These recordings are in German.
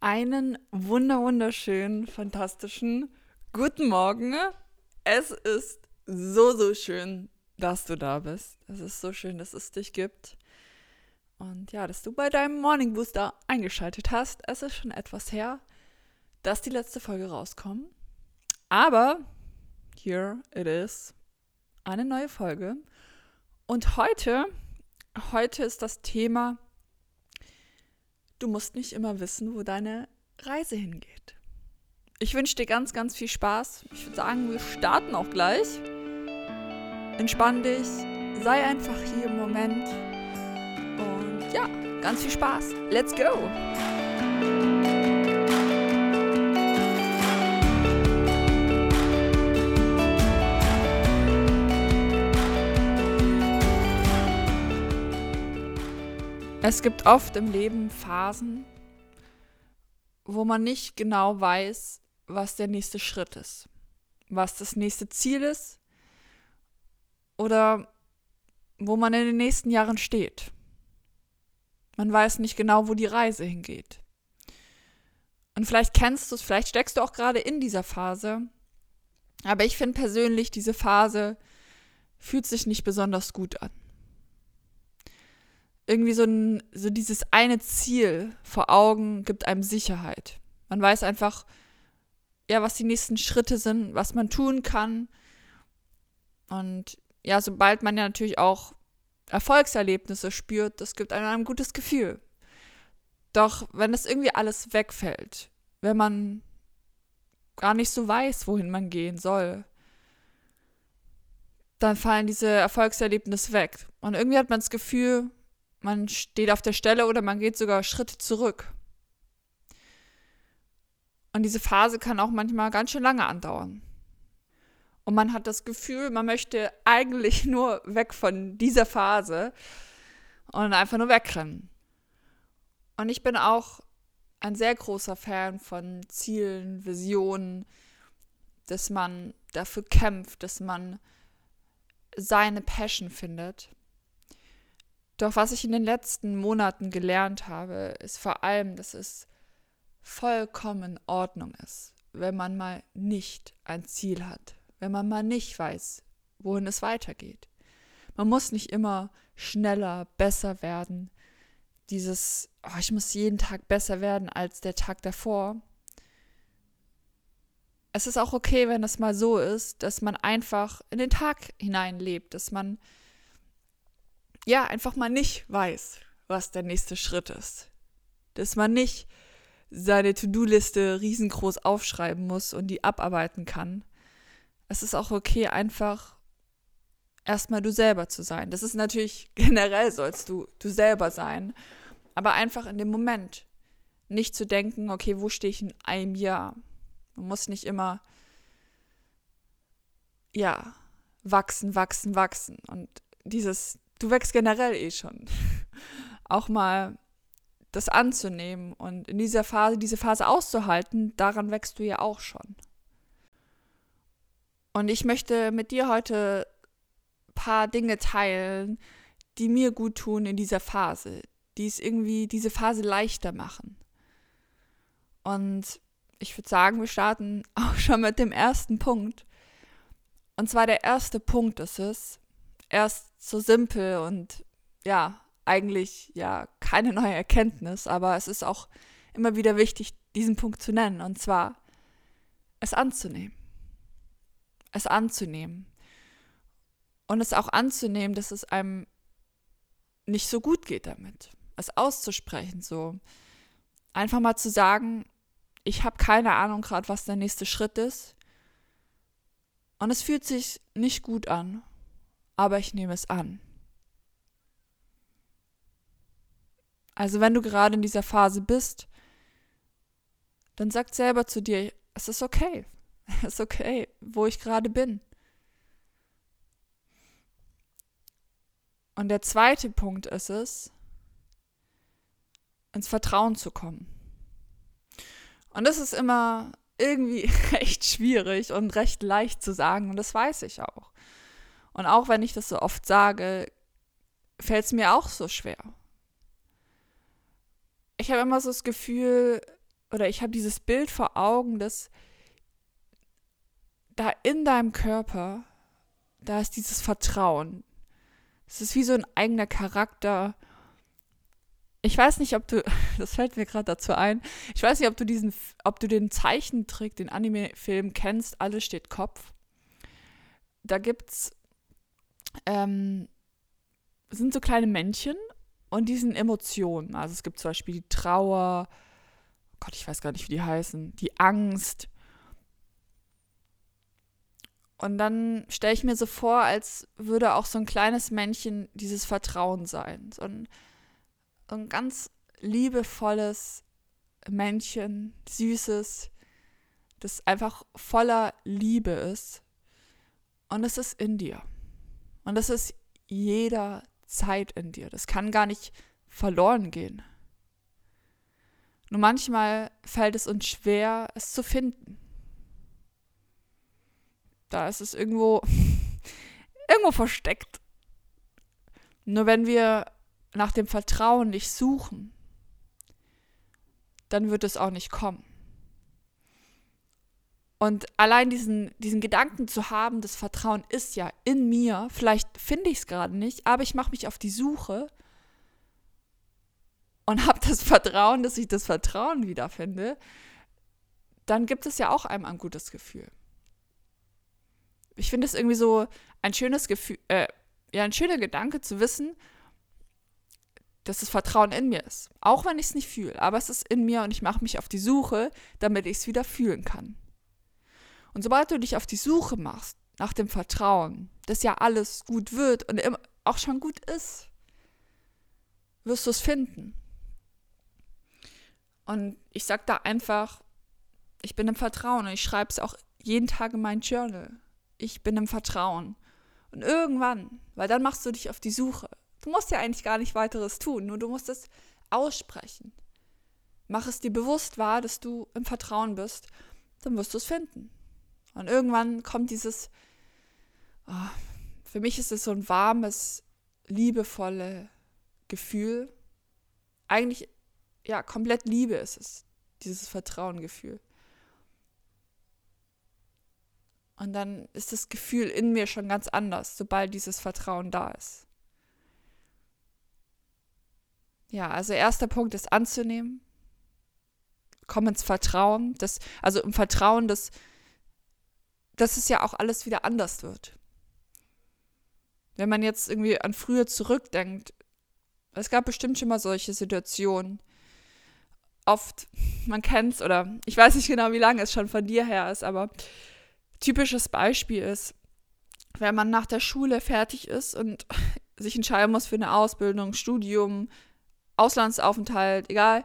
Einen wunder wunderschönen, fantastischen guten Morgen. Es ist so, so schön, dass du da bist. Es ist so schön, dass es dich gibt. Und ja, dass du bei deinem Morning Booster eingeschaltet hast. Es ist schon etwas her, dass die letzte Folge rauskommt. Aber here it is. Eine neue Folge. Und heute, heute ist das Thema du musst nicht immer wissen, wo deine Reise hingeht. Ich wünsche dir ganz, ganz viel Spaß. Ich würde sagen, wir starten auch gleich. Entspann dich, sei einfach hier im Moment. Und ja, ganz viel Spaß. Let's go! Es gibt oft im Leben Phasen, wo man nicht genau weiß, was der nächste Schritt ist, was das nächste Ziel ist oder wo man in den nächsten Jahren steht. Man weiß nicht genau, wo die Reise hingeht. Und vielleicht kennst du es, vielleicht steckst du auch gerade in dieser Phase. Aber ich finde persönlich, diese Phase fühlt sich nicht besonders gut an irgendwie so, ein, so dieses eine Ziel vor Augen gibt einem Sicherheit. Man weiß einfach, ja, was die nächsten Schritte sind, was man tun kann. Und ja, sobald man ja natürlich auch Erfolgserlebnisse spürt, das gibt einem ein gutes Gefühl. Doch wenn das irgendwie alles wegfällt, wenn man gar nicht so weiß, wohin man gehen soll, dann fallen diese Erfolgserlebnisse weg. Und irgendwie hat man das Gefühl, man steht auf der Stelle oder man geht sogar Schritte zurück. Und diese Phase kann auch manchmal ganz schön lange andauern. Und man hat das Gefühl, man möchte eigentlich nur weg von dieser Phase und einfach nur wegrennen. Und ich bin auch ein sehr großer Fan von Zielen, Visionen, dass man dafür kämpft, dass man seine Passion findet. Doch was ich in den letzten Monaten gelernt habe, ist vor allem, dass es vollkommen Ordnung ist, wenn man mal nicht ein Ziel hat, wenn man mal nicht weiß, wohin es weitergeht. Man muss nicht immer schneller, besser werden. Dieses, oh, ich muss jeden Tag besser werden als der Tag davor. Es ist auch okay, wenn es mal so ist, dass man einfach in den Tag hineinlebt, dass man ja, einfach mal nicht weiß, was der nächste Schritt ist. Dass man nicht seine To-Do-Liste riesengroß aufschreiben muss und die abarbeiten kann. Es ist auch okay, einfach erstmal du selber zu sein. Das ist natürlich generell sollst du du selber sein, aber einfach in dem Moment nicht zu denken, okay, wo stehe ich in einem Jahr? Man muss nicht immer ja, wachsen, wachsen, wachsen und dieses du wächst generell eh schon. Auch mal das anzunehmen und in dieser Phase, diese Phase auszuhalten, daran wächst du ja auch schon. Und ich möchte mit dir heute ein paar Dinge teilen, die mir gut tun in dieser Phase, die es irgendwie diese Phase leichter machen. Und ich würde sagen, wir starten auch schon mit dem ersten Punkt. Und zwar der erste Punkt ist es, erst so simpel und ja, eigentlich ja keine neue Erkenntnis, aber es ist auch immer wieder wichtig, diesen Punkt zu nennen, und zwar es anzunehmen. Es anzunehmen. Und es auch anzunehmen, dass es einem nicht so gut geht damit. Es auszusprechen, so. Einfach mal zu sagen, ich habe keine Ahnung gerade, was der nächste Schritt ist. Und es fühlt sich nicht gut an aber ich nehme es an. Also wenn du gerade in dieser Phase bist, dann sag selber zu dir, es ist okay. Es ist okay, wo ich gerade bin. Und der zweite Punkt ist es, ins Vertrauen zu kommen. Und das ist immer irgendwie recht schwierig und recht leicht zu sagen und das weiß ich auch. Und auch wenn ich das so oft sage, fällt es mir auch so schwer. Ich habe immer so das Gefühl, oder ich habe dieses Bild vor Augen, dass da in deinem Körper, da ist dieses Vertrauen. Es ist wie so ein eigener Charakter. Ich weiß nicht, ob du, das fällt mir gerade dazu ein, ich weiß nicht, ob du diesen, ob du den Zeichentrick, den Anime-Film kennst, alles steht Kopf. Da gibt's, ähm, sind so kleine Männchen und die sind Emotionen. Also es gibt zum Beispiel die Trauer, Gott, ich weiß gar nicht, wie die heißen, die Angst. Und dann stelle ich mir so vor, als würde auch so ein kleines Männchen dieses Vertrauen sein. So ein, so ein ganz liebevolles Männchen, süßes, das einfach voller Liebe ist. Und es ist in dir. Und es ist jederzeit in dir. Das kann gar nicht verloren gehen. Nur manchmal fällt es uns schwer, es zu finden. Da ist es irgendwo, irgendwo versteckt. Nur wenn wir nach dem Vertrauen nicht suchen, dann wird es auch nicht kommen. Und allein diesen, diesen Gedanken zu haben, das Vertrauen ist ja in mir, vielleicht finde ich es gerade nicht, aber ich mache mich auf die Suche und habe das Vertrauen, dass ich das Vertrauen wiederfinde, dann gibt es ja auch einem ein gutes Gefühl. Ich finde es irgendwie so ein schönes Gefühl, äh, ja, ein schöner Gedanke zu wissen, dass das Vertrauen in mir ist. Auch wenn ich es nicht fühle, aber es ist in mir und ich mache mich auf die Suche, damit ich es wieder fühlen kann. Und sobald du dich auf die Suche machst nach dem Vertrauen, dass ja alles gut wird und auch schon gut ist, wirst du es finden. Und ich sage da einfach, ich bin im Vertrauen und ich schreibe es auch jeden Tag in mein Journal. Ich bin im Vertrauen. Und irgendwann, weil dann machst du dich auf die Suche. Du musst ja eigentlich gar nicht weiteres tun, nur du musst es aussprechen. Mach es dir bewusst wahr, dass du im Vertrauen bist, dann wirst du es finden. Und irgendwann kommt dieses, oh, für mich ist es so ein warmes, liebevolles Gefühl. Eigentlich ja, komplett Liebe ist es, dieses Vertrauengefühl. Und dann ist das Gefühl in mir schon ganz anders, sobald dieses Vertrauen da ist. Ja, also erster Punkt ist anzunehmen. Komm ins Vertrauen. Das, also im Vertrauen, dass, dass es ja auch alles wieder anders wird. Wenn man jetzt irgendwie an früher zurückdenkt, es gab bestimmt schon mal solche Situationen, oft, man kennt es oder ich weiß nicht genau, wie lange es schon von dir her ist, aber typisches Beispiel ist, wenn man nach der Schule fertig ist und sich entscheiden muss für eine Ausbildung, Studium, Auslandsaufenthalt, egal,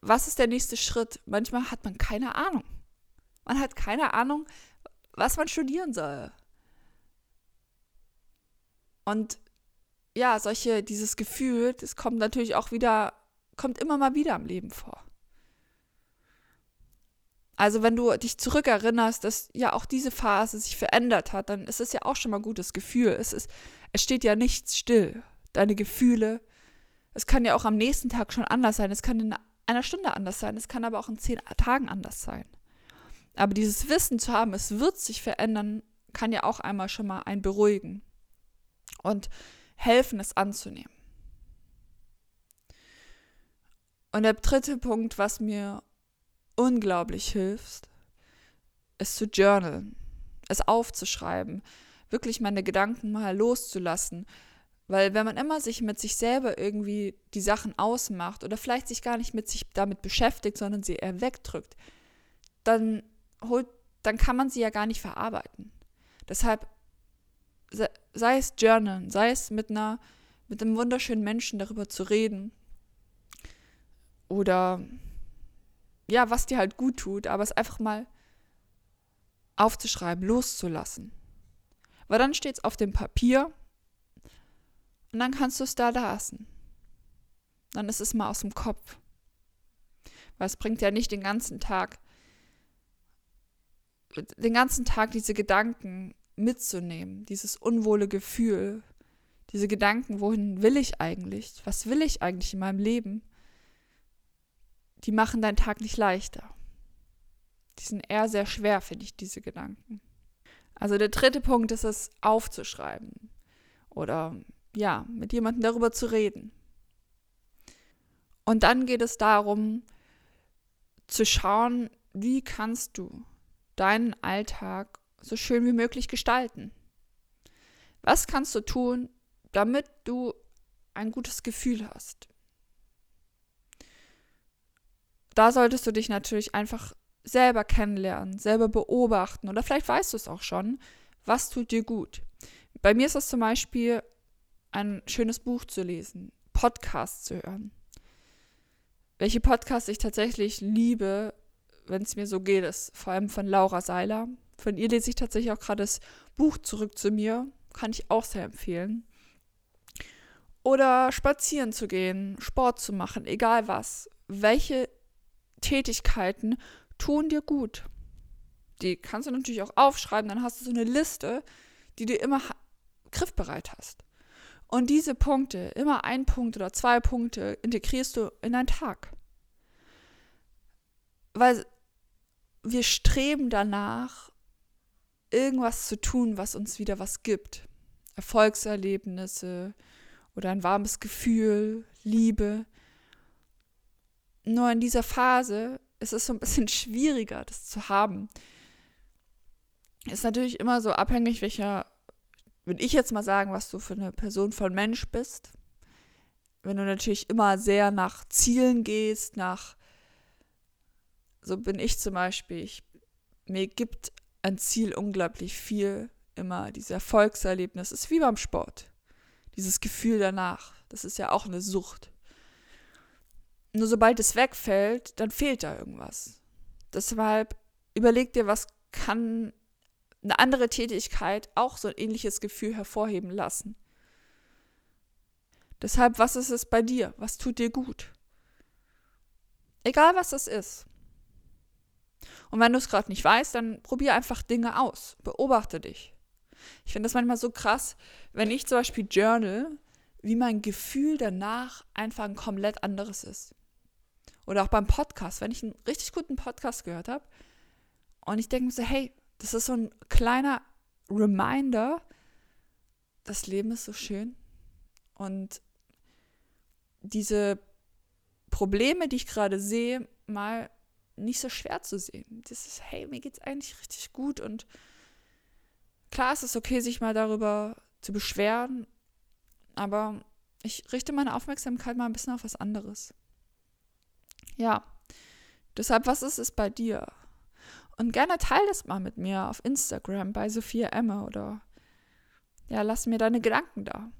was ist der nächste Schritt? Manchmal hat man keine Ahnung. Man hat keine Ahnung, was man studieren soll. Und ja, solche, dieses Gefühl, das kommt natürlich auch wieder kommt immer mal wieder im Leben vor. Also wenn du dich zurückerinnerst, dass ja auch diese Phase sich verändert hat, dann ist es ja auch schon mal ein gutes Gefühl. Es, ist, es steht ja nichts still. Deine Gefühle, es kann ja auch am nächsten Tag schon anders sein. Es kann in einer Stunde anders sein. Es kann aber auch in zehn Tagen anders sein. Aber dieses Wissen zu haben, es wird sich verändern, kann ja auch einmal schon mal ein beruhigen und helfen, es anzunehmen. Und der dritte Punkt, was mir unglaublich hilft, ist zu journalen, es aufzuschreiben, wirklich meine Gedanken mal loszulassen. Weil wenn man immer sich mit sich selber irgendwie die Sachen ausmacht oder vielleicht sich gar nicht mit sich damit beschäftigt, sondern sie eher wegdrückt, dann holt, dann kann man sie ja gar nicht verarbeiten. Deshalb sei es Journalen, sei es mit einer, mit einem wunderschönen Menschen darüber zu reden, oder ja, was dir halt gut tut, aber es einfach mal aufzuschreiben, loszulassen. Weil dann steht es auf dem Papier und dann kannst du es da lassen. Dann ist es mal aus dem Kopf. Weil es bringt ja nicht den ganzen Tag, den ganzen Tag diese Gedanken mitzunehmen, dieses unwohle Gefühl, diese Gedanken, wohin will ich eigentlich? Was will ich eigentlich in meinem Leben? die machen deinen Tag nicht leichter. Die sind eher sehr schwer, finde ich, diese Gedanken. Also der dritte Punkt ist es, aufzuschreiben oder ja, mit jemandem darüber zu reden. Und dann geht es darum, zu schauen, wie kannst du deinen Alltag so schön wie möglich gestalten. Was kannst du tun, damit du ein gutes Gefühl hast? Da solltest du dich natürlich einfach selber kennenlernen, selber beobachten oder vielleicht weißt du es auch schon, was tut dir gut. Bei mir ist es zum Beispiel ein schönes Buch zu lesen, Podcasts zu hören. Welche Podcasts ich tatsächlich liebe, wenn es mir so geht, ist vor allem von Laura Seiler. Von ihr lese ich tatsächlich auch gerade das Buch Zurück zu mir. Kann ich auch sehr empfehlen. Oder spazieren zu gehen, Sport zu machen, egal was. Welche Tätigkeiten tun dir gut? Die kannst du natürlich auch aufschreiben, dann hast du so eine Liste, die du immer griffbereit hast. Und diese Punkte, immer ein Punkt oder zwei Punkte, integrierst du in deinen Tag. Weil wir streben danach, irgendwas zu tun, was uns wieder was gibt. Erfolgserlebnisse oder ein warmes Gefühl, Liebe. Nur in dieser Phase ist es so ein bisschen schwieriger, das zu haben. Ist natürlich immer so abhängig, welcher würde ich jetzt mal sagen, was du für eine Person von Mensch bist. Wenn du natürlich immer sehr nach Zielen gehst, nach, so bin ich zum Beispiel, ich, mir gibt ein Ziel unglaublich viel, immer dieses Erfolgserlebnis, ist wie beim Sport. Dieses Gefühl danach, das ist ja auch eine Sucht. Nur sobald es wegfällt, dann fehlt da irgendwas. Deshalb überleg dir, was kann eine andere Tätigkeit auch so ein ähnliches Gefühl hervorheben lassen. Deshalb, was ist es bei dir? Was tut dir gut? Egal, was es ist. Und wenn du es gerade nicht weißt, dann probier einfach Dinge aus. Beobachte dich. Ich finde das manchmal so krass, wenn ich zum Beispiel journal, wie mein Gefühl danach einfach ein komplett anderes ist. Oder auch beim Podcast, wenn ich einen richtig guten Podcast gehört habe und ich denke mir so, hey, das ist so ein kleiner Reminder, das Leben ist so schön. Und diese Probleme, die ich gerade sehe, mal nicht so schwer zu sehen. Das ist, hey, mir geht's eigentlich richtig gut und klar ist es okay, sich mal darüber zu beschweren, aber ich richte meine Aufmerksamkeit mal ein bisschen auf was anderes. Ja. Deshalb, was ist es bei dir? Und gerne teile das mal mit mir auf Instagram bei Sophia Emme oder ja, lass mir deine Gedanken da.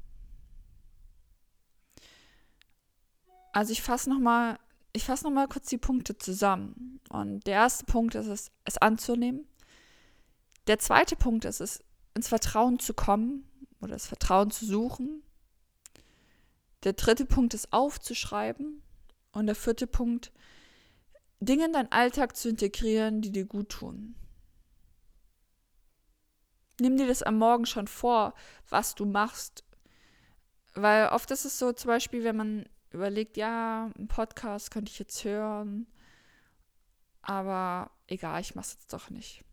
Also ich fasse nochmal, ich fasse noch kurz die Punkte zusammen. Und der erste Punkt ist es, es anzunehmen. Der zweite Punkt ist es, ins Vertrauen zu kommen oder das Vertrauen zu suchen. Der dritte Punkt ist aufzuschreiben. Und der vierte Punkt Dinge in deinen Alltag zu integrieren, die dir gut tun. Nimm dir das am Morgen schon vor, was du machst. Weil oft ist es so, zum Beispiel, wenn man überlegt, ja, einen Podcast könnte ich jetzt hören, aber egal, ich mache es jetzt doch nicht.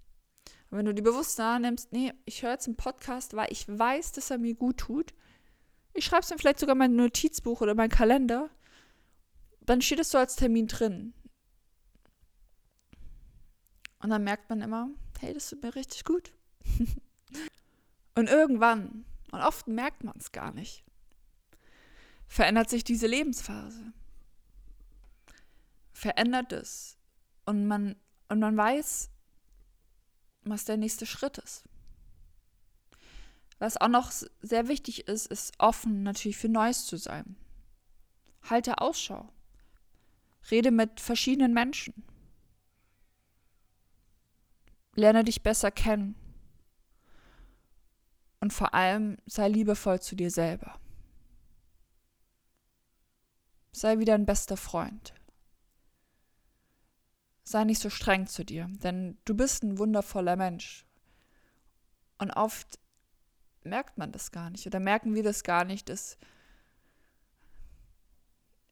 Und wenn du dir bewusst nimmst, nee, ich höre jetzt einen Podcast, weil ich weiß, dass er mir gut tut, ich schreibe es mir vielleicht sogar in mein Notizbuch oder mein Kalender, dann steht es so als Termin drin. Und dann merkt man immer, hey, das tut mir richtig gut. und irgendwann, und oft merkt man es gar nicht, verändert sich diese Lebensphase. Verändert es. Und man, und man weiß, was der nächste Schritt ist. Was auch noch sehr wichtig ist, ist offen natürlich für Neues zu sein. Halte Ausschau. Rede mit verschiedenen Menschen. Lerne dich besser kennen. Und vor allem sei liebevoll zu dir selber. Sei wieder ein bester Freund. Sei nicht so streng zu dir, denn du bist ein wundervoller Mensch. Und oft merkt man das gar nicht oder merken wir das gar nicht, dass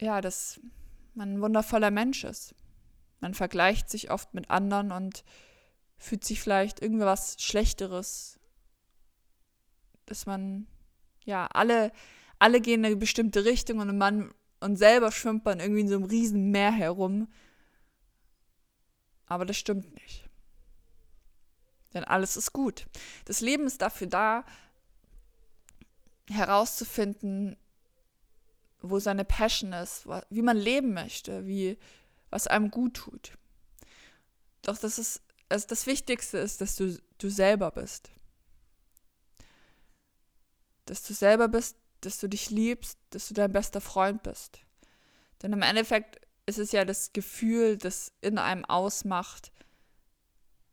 ja, dass man ein wundervoller Mensch ist. Man vergleicht sich oft mit anderen und fühlt sich vielleicht irgendwas Schlechteres, dass man, ja, alle, alle gehen in eine bestimmte Richtung und man und selber schwimmt man irgendwie in so einem riesen Meer herum. Aber das stimmt nicht. Denn alles ist gut. Das Leben ist dafür da, herauszufinden, wo seine Passion ist, wie man leben möchte, wie, was einem gut tut. Doch das ist, also das Wichtigste ist, dass du, du selber bist. Dass du selber bist, dass du dich liebst, dass du dein bester Freund bist. Denn im Endeffekt ist es ja das Gefühl, das in einem ausmacht,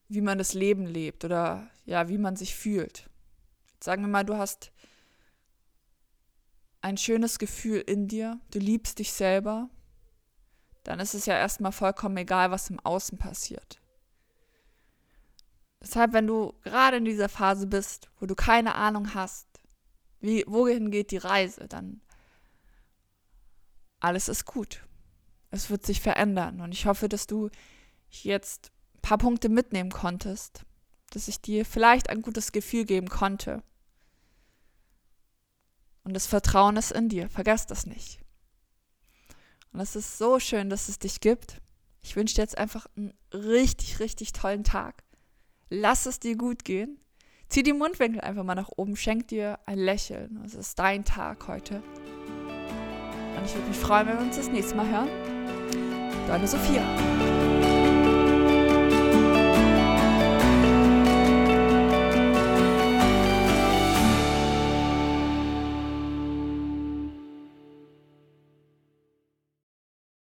wie man das Leben lebt oder ja, wie man sich fühlt. sagen wir mal, du hast ein schönes Gefühl in dir, du liebst dich selber, dann ist es ja erstmal vollkommen egal, was im Außen passiert. Deshalb, wenn du gerade in dieser Phase bist, wo du keine Ahnung hast, wie, wohin geht die Reise, dann alles ist gut. Es wird sich verändern. Und ich hoffe, dass du jetzt ein paar Punkte mitnehmen konntest, dass ich dir vielleicht ein gutes Gefühl geben konnte. Und das Vertrauen ist in dir. Vergesst das nicht. Und es ist so schön, dass es dich gibt. Ich wünsche dir jetzt einfach einen richtig, richtig tollen Tag. Lass es dir gut gehen. Zieh die Mundwinkel einfach mal nach oben. Schenk dir ein Lächeln. Es ist dein Tag heute. Und ich würde mich freuen, wenn wir uns das nächste Mal hören. Deine Sophia.